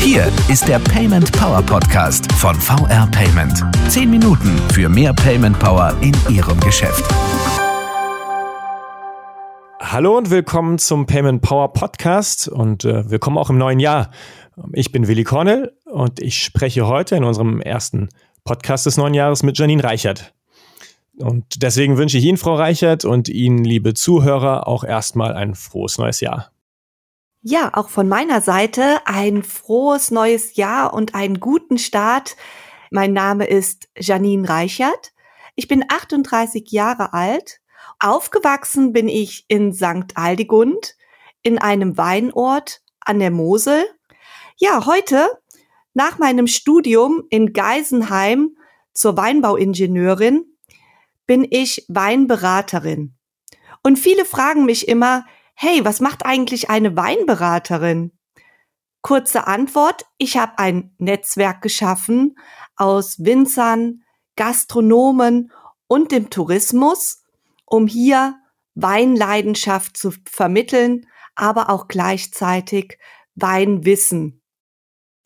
Hier ist der Payment Power Podcast von VR Payment. Zehn Minuten für mehr Payment Power in Ihrem Geschäft. Hallo und willkommen zum Payment Power Podcast und äh, willkommen auch im neuen Jahr. Ich bin Willi Cornell und ich spreche heute in unserem ersten Podcast des neuen Jahres mit Janine Reichert. Und deswegen wünsche ich Ihnen, Frau Reichert, und Ihnen, liebe Zuhörer, auch erstmal ein frohes neues Jahr. Ja, auch von meiner Seite ein frohes neues Jahr und einen guten Start. Mein Name ist Janine Reichert. Ich bin 38 Jahre alt. Aufgewachsen bin ich in St. Aldigund, in einem Weinort an der Mosel. Ja, heute, nach meinem Studium in Geisenheim zur Weinbauingenieurin, bin ich Weinberaterin. Und viele fragen mich immer, hey, was macht eigentlich eine Weinberaterin? Kurze Antwort, ich habe ein Netzwerk geschaffen aus Winzern, Gastronomen und dem Tourismus, um hier Weinleidenschaft zu vermitteln, aber auch gleichzeitig Weinwissen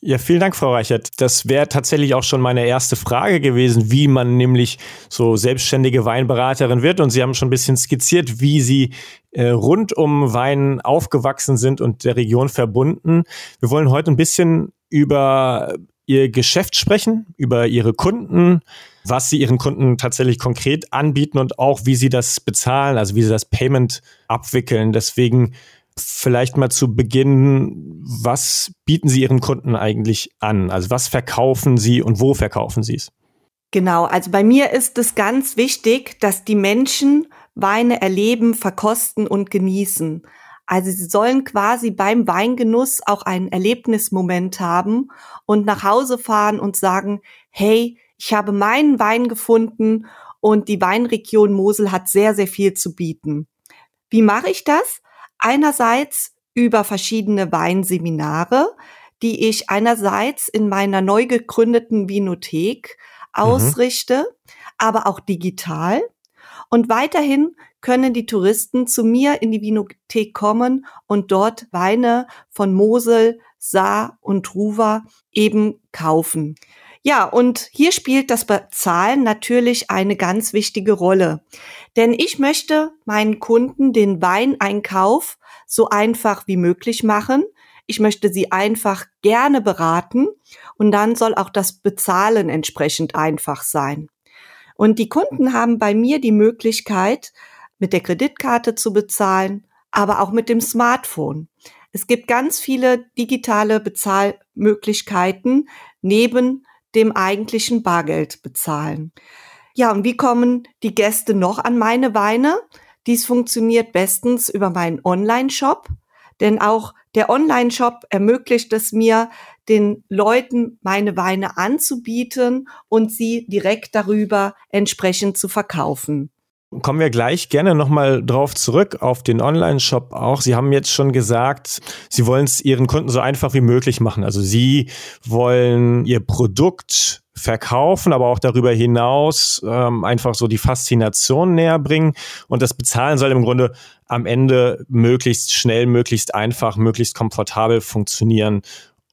ja, vielen Dank, Frau Reichert. Das wäre tatsächlich auch schon meine erste Frage gewesen, wie man nämlich so selbstständige Weinberaterin wird. Und Sie haben schon ein bisschen skizziert, wie Sie äh, rund um Wein aufgewachsen sind und der Region verbunden. Wir wollen heute ein bisschen über Ihr Geschäft sprechen, über Ihre Kunden, was Sie Ihren Kunden tatsächlich konkret anbieten und auch, wie Sie das bezahlen, also wie Sie das Payment abwickeln. Deswegen Vielleicht mal zu Beginn, was bieten Sie Ihren Kunden eigentlich an? Also was verkaufen Sie und wo verkaufen Sie es? Genau, also bei mir ist es ganz wichtig, dass die Menschen Weine erleben, verkosten und genießen. Also sie sollen quasi beim Weingenuss auch einen Erlebnismoment haben und nach Hause fahren und sagen, hey, ich habe meinen Wein gefunden und die Weinregion Mosel hat sehr, sehr viel zu bieten. Wie mache ich das? Einerseits über verschiedene Weinseminare, die ich einerseits in meiner neu gegründeten Vinothek mhm. ausrichte, mhm. aber auch digital. Und weiterhin können die Touristen zu mir in die Vinothek kommen und dort Weine von Mosel, Saar und Ruwer eben kaufen. Ja, und hier spielt das Bezahlen natürlich eine ganz wichtige Rolle. Denn ich möchte meinen Kunden den Weineinkauf so einfach wie möglich machen. Ich möchte sie einfach gerne beraten und dann soll auch das Bezahlen entsprechend einfach sein. Und die Kunden haben bei mir die Möglichkeit, mit der Kreditkarte zu bezahlen, aber auch mit dem Smartphone. Es gibt ganz viele digitale Bezahlmöglichkeiten neben dem eigentlichen Bargeld bezahlen. Ja, und wie kommen die Gäste noch an meine Weine? Dies funktioniert bestens über meinen Online-Shop, denn auch der Online-Shop ermöglicht es mir, den Leuten meine Weine anzubieten und sie direkt darüber entsprechend zu verkaufen. Kommen wir gleich gerne nochmal drauf zurück auf den Online-Shop auch. Sie haben jetzt schon gesagt, Sie wollen es Ihren Kunden so einfach wie möglich machen. Also Sie wollen Ihr Produkt verkaufen, aber auch darüber hinaus ähm, einfach so die Faszination näher bringen. Und das Bezahlen soll im Grunde am Ende möglichst schnell, möglichst einfach, möglichst komfortabel funktionieren.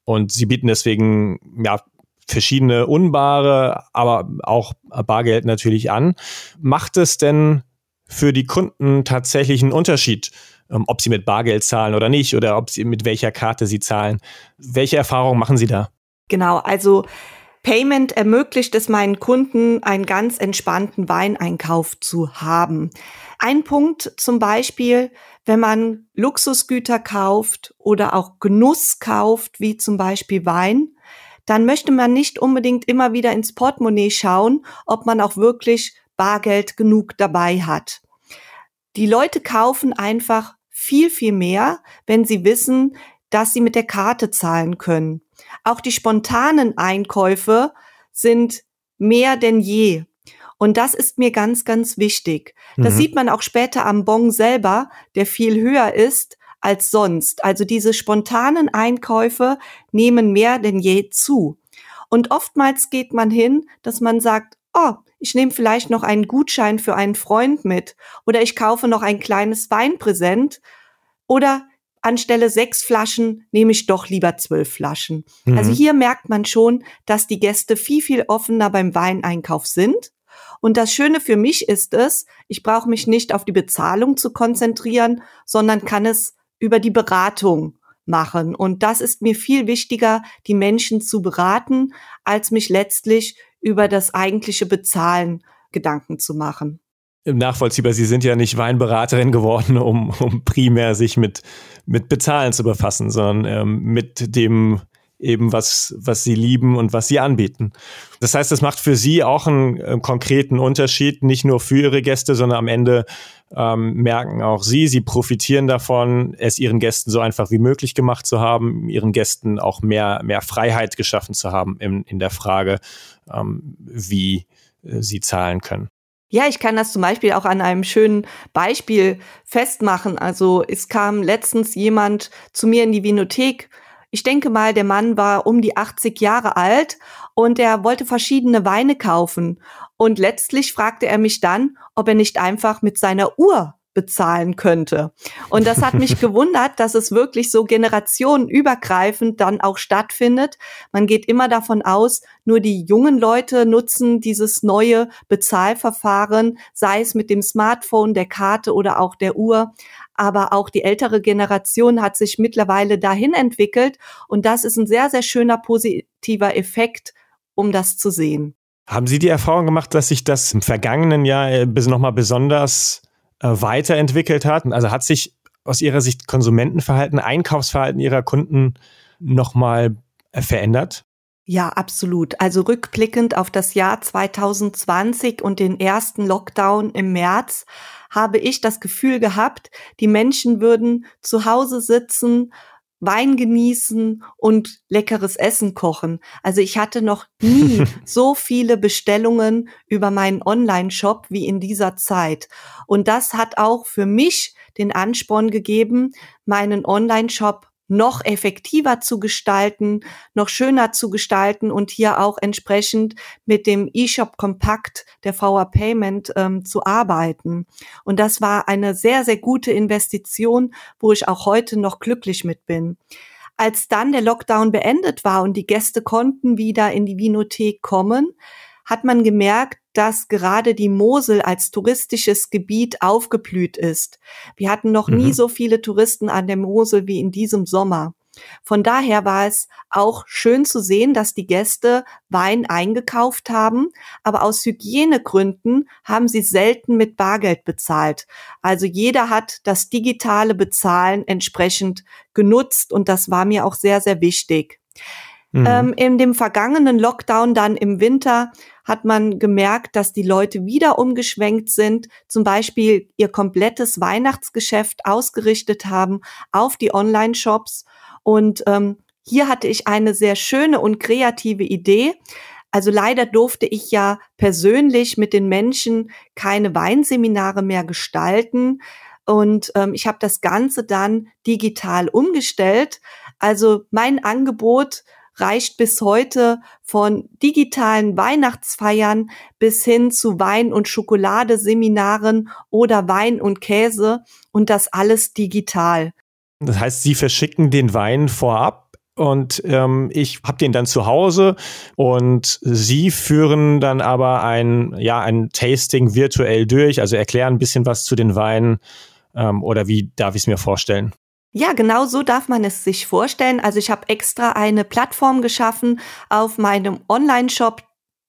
Und Sie bieten deswegen ja verschiedene unbare, aber auch Bargeld natürlich an. Macht es denn für die Kunden tatsächlich einen Unterschied, ähm, ob sie mit Bargeld zahlen oder nicht oder ob sie mit welcher Karte sie zahlen? Welche Erfahrungen machen Sie da? Genau, also Payment ermöglicht es meinen Kunden, einen ganz entspannten Weineinkauf zu haben. Ein Punkt zum Beispiel, wenn man Luxusgüter kauft oder auch Genuss kauft, wie zum Beispiel Wein, dann möchte man nicht unbedingt immer wieder ins Portemonnaie schauen, ob man auch wirklich Bargeld genug dabei hat. Die Leute kaufen einfach viel, viel mehr, wenn sie wissen, dass sie mit der Karte zahlen können. Auch die spontanen Einkäufe sind mehr denn je. Und das ist mir ganz, ganz wichtig. Das mhm. sieht man auch später am Bon selber, der viel höher ist als sonst. Also diese spontanen Einkäufe nehmen mehr denn je zu. Und oftmals geht man hin, dass man sagt, oh, ich nehme vielleicht noch einen Gutschein für einen Freund mit oder ich kaufe noch ein kleines Weinpräsent. Oder anstelle sechs Flaschen nehme ich doch lieber zwölf Flaschen. Mhm. Also hier merkt man schon, dass die Gäste viel, viel offener beim Weineinkauf sind. Und das Schöne für mich ist es, ich brauche mich nicht auf die Bezahlung zu konzentrieren, sondern kann es über die Beratung machen. Und das ist mir viel wichtiger, die Menschen zu beraten, als mich letztlich über das eigentliche Bezahlen Gedanken zu machen nachvollziehbar. Sie sind ja nicht Weinberaterin geworden, um, um primär sich mit, mit Bezahlen zu befassen, sondern ähm, mit dem eben, was, was Sie lieben und was Sie anbieten. Das heißt, das macht für Sie auch einen äh, konkreten Unterschied, nicht nur für Ihre Gäste, sondern am Ende ähm, merken auch Sie, Sie profitieren davon, es Ihren Gästen so einfach wie möglich gemacht zu haben, Ihren Gästen auch mehr, mehr Freiheit geschaffen zu haben in, in der Frage, ähm, wie äh, sie zahlen können. Ja, ich kann das zum Beispiel auch an einem schönen Beispiel festmachen. Also es kam letztens jemand zu mir in die Vinothek. Ich denke mal, der Mann war um die 80 Jahre alt und er wollte verschiedene Weine kaufen. Und letztlich fragte er mich dann, ob er nicht einfach mit seiner Uhr bezahlen könnte. Und das hat mich gewundert, dass es wirklich so generationenübergreifend dann auch stattfindet. Man geht immer davon aus, nur die jungen Leute nutzen dieses neue Bezahlverfahren, sei es mit dem Smartphone, der Karte oder auch der Uhr. Aber auch die ältere Generation hat sich mittlerweile dahin entwickelt. Und das ist ein sehr, sehr schöner positiver Effekt, um das zu sehen. Haben Sie die Erfahrung gemacht, dass sich das im vergangenen Jahr äh, nochmal besonders äh, weiterentwickelt hat? Also hat sich aus Ihrer Sicht Konsumentenverhalten, Einkaufsverhalten Ihrer Kunden nochmal äh, verändert? Ja, absolut. Also rückblickend auf das Jahr 2020 und den ersten Lockdown im März habe ich das Gefühl gehabt, die Menschen würden zu Hause sitzen, Wein genießen und leckeres Essen kochen. Also ich hatte noch nie so viele Bestellungen über meinen Online-Shop wie in dieser Zeit. Und das hat auch für mich den Ansporn gegeben, meinen Online-Shop noch effektiver zu gestalten, noch schöner zu gestalten und hier auch entsprechend mit dem eShop Kompakt der VR Payment ähm, zu arbeiten. Und das war eine sehr, sehr gute Investition, wo ich auch heute noch glücklich mit bin. Als dann der Lockdown beendet war und die Gäste konnten wieder in die Vinothek kommen, hat man gemerkt, dass gerade die Mosel als touristisches Gebiet aufgeblüht ist. Wir hatten noch mhm. nie so viele Touristen an der Mosel wie in diesem Sommer. Von daher war es auch schön zu sehen, dass die Gäste Wein eingekauft haben, aber aus Hygienegründen haben sie selten mit Bargeld bezahlt. Also jeder hat das digitale Bezahlen entsprechend genutzt und das war mir auch sehr, sehr wichtig. Mhm. Ähm, in dem vergangenen Lockdown dann im Winter hat man gemerkt, dass die Leute wieder umgeschwenkt sind, zum Beispiel ihr komplettes Weihnachtsgeschäft ausgerichtet haben auf die Online-Shops. Und ähm, hier hatte ich eine sehr schöne und kreative Idee. Also leider durfte ich ja persönlich mit den Menschen keine Weinseminare mehr gestalten. Und ähm, ich habe das Ganze dann digital umgestellt. Also mein Angebot reicht bis heute von digitalen Weihnachtsfeiern bis hin zu Wein- und Schokoladeseminaren oder Wein und Käse und das alles digital. Das heißt, Sie verschicken den Wein vorab und ähm, ich habe den dann zu Hause und Sie führen dann aber ein, ja, ein Tasting virtuell durch, also erklären ein bisschen was zu den Weinen ähm, oder wie darf ich es mir vorstellen? Ja, genau so darf man es sich vorstellen. Also ich habe extra eine Plattform geschaffen auf meinem Online-Shop,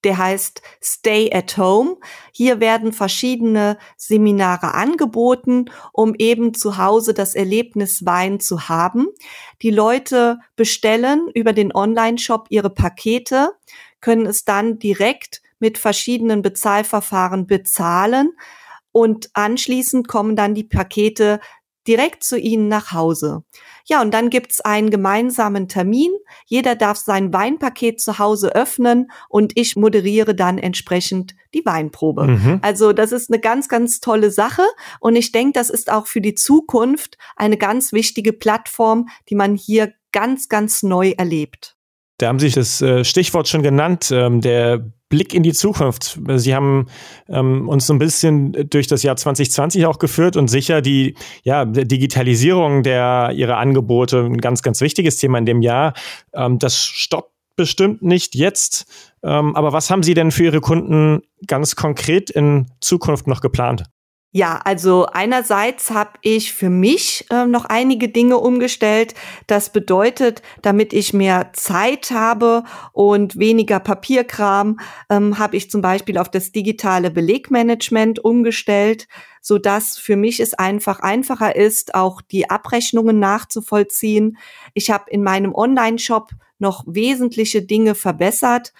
der heißt Stay at Home. Hier werden verschiedene Seminare angeboten, um eben zu Hause das Erlebnis Wein zu haben. Die Leute bestellen über den Online-Shop ihre Pakete, können es dann direkt mit verschiedenen Bezahlverfahren bezahlen und anschließend kommen dann die Pakete direkt zu Ihnen nach Hause. Ja, und dann gibt's einen gemeinsamen Termin. Jeder darf sein Weinpaket zu Hause öffnen und ich moderiere dann entsprechend die Weinprobe. Mhm. Also das ist eine ganz, ganz tolle Sache und ich denke, das ist auch für die Zukunft eine ganz wichtige Plattform, die man hier ganz, ganz neu erlebt. Da haben Sie das äh, Stichwort schon genannt, ähm, der Blick in die Zukunft. Sie haben ähm, uns so ein bisschen durch das Jahr 2020 auch geführt und sicher die ja, Digitalisierung der ihrer Angebote ein ganz, ganz wichtiges Thema in dem Jahr. Ähm, das stoppt bestimmt nicht jetzt. Ähm, aber was haben Sie denn für Ihre Kunden ganz konkret in Zukunft noch geplant? Ja, also einerseits habe ich für mich äh, noch einige Dinge umgestellt. Das bedeutet, damit ich mehr Zeit habe und weniger Papierkram, ähm, habe ich zum Beispiel auf das digitale Belegmanagement umgestellt, so dass für mich es einfach einfacher ist, auch die Abrechnungen nachzuvollziehen. Ich habe in meinem Online-Shop noch wesentliche Dinge verbessert.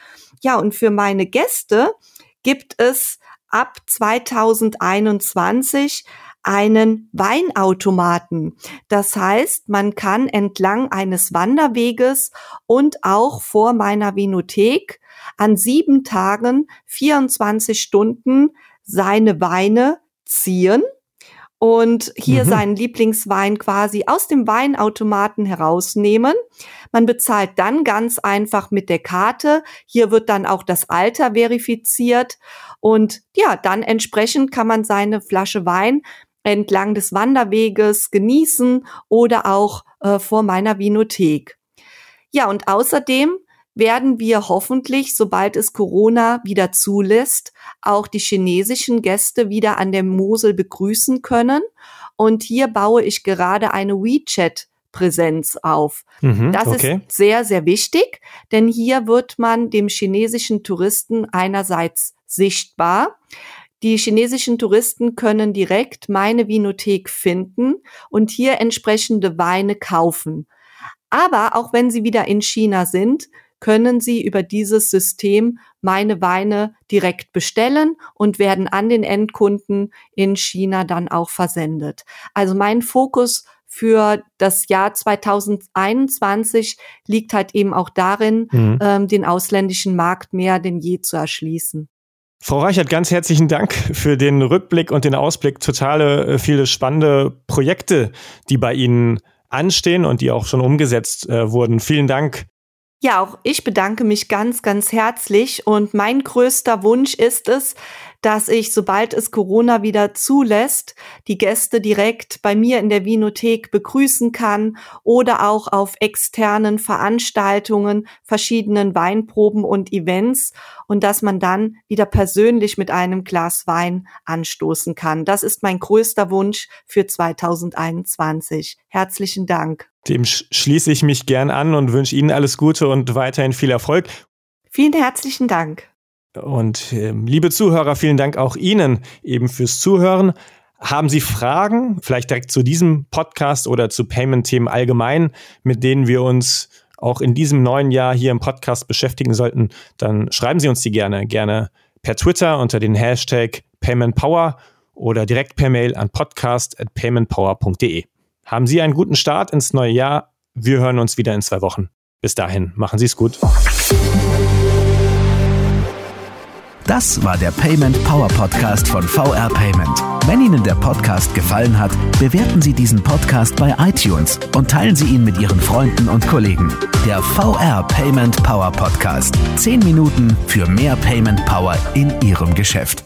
Ja, und für meine Gäste gibt es ab 2021 einen Weinautomaten. Das heißt, man kann entlang eines Wanderweges und auch vor meiner Vinothek an sieben Tagen 24 Stunden seine Weine ziehen und hier mhm. seinen Lieblingswein quasi aus dem Weinautomaten herausnehmen. Man bezahlt dann ganz einfach mit der Karte. Hier wird dann auch das Alter verifiziert und ja, dann entsprechend kann man seine Flasche Wein entlang des Wanderweges genießen oder auch äh, vor meiner Vinothek. Ja, und außerdem werden wir hoffentlich, sobald es Corona wieder zulässt, auch die chinesischen Gäste wieder an der Mosel begrüßen können. Und hier baue ich gerade eine WeChat Präsenz auf. Mhm, das okay. ist sehr, sehr wichtig, denn hier wird man dem chinesischen Touristen einerseits sichtbar. Die chinesischen Touristen können direkt meine Vinothek finden und hier entsprechende Weine kaufen. Aber auch wenn sie wieder in China sind, können Sie über dieses System meine Weine direkt bestellen und werden an den Endkunden in China dann auch versendet. Also mein Fokus für das Jahr 2021 liegt halt eben auch darin, mhm. ähm, den ausländischen Markt mehr denn je zu erschließen. Frau Reichert, ganz herzlichen Dank für den Rückblick und den Ausblick. Totale äh, viele spannende Projekte, die bei Ihnen anstehen und die auch schon umgesetzt äh, wurden. Vielen Dank. Ja, auch ich bedanke mich ganz, ganz herzlich und mein größter Wunsch ist es, dass ich, sobald es Corona wieder zulässt, die Gäste direkt bei mir in der Vinothek begrüßen kann oder auch auf externen Veranstaltungen, verschiedenen Weinproben und Events und dass man dann wieder persönlich mit einem Glas Wein anstoßen kann. Das ist mein größter Wunsch für 2021. Herzlichen Dank. Dem schließe ich mich gern an und wünsche Ihnen alles Gute und weiterhin viel Erfolg. Vielen herzlichen Dank. Und äh, liebe Zuhörer, vielen Dank auch Ihnen eben fürs Zuhören. Haben Sie Fragen, vielleicht direkt zu diesem Podcast oder zu Payment-Themen allgemein, mit denen wir uns auch in diesem neuen Jahr hier im Podcast beschäftigen sollten, dann schreiben Sie uns die gerne, gerne per Twitter unter den Hashtag PaymentPower oder direkt per Mail an podcast@paymentpower.de. Haben Sie einen guten Start ins neue Jahr. Wir hören uns wieder in zwei Wochen. Bis dahin, machen Sie es gut. Das war der Payment Power Podcast von VR Payment. Wenn Ihnen der Podcast gefallen hat, bewerten Sie diesen Podcast bei iTunes und teilen Sie ihn mit Ihren Freunden und Kollegen. Der VR Payment Power Podcast. Zehn Minuten für mehr Payment Power in Ihrem Geschäft.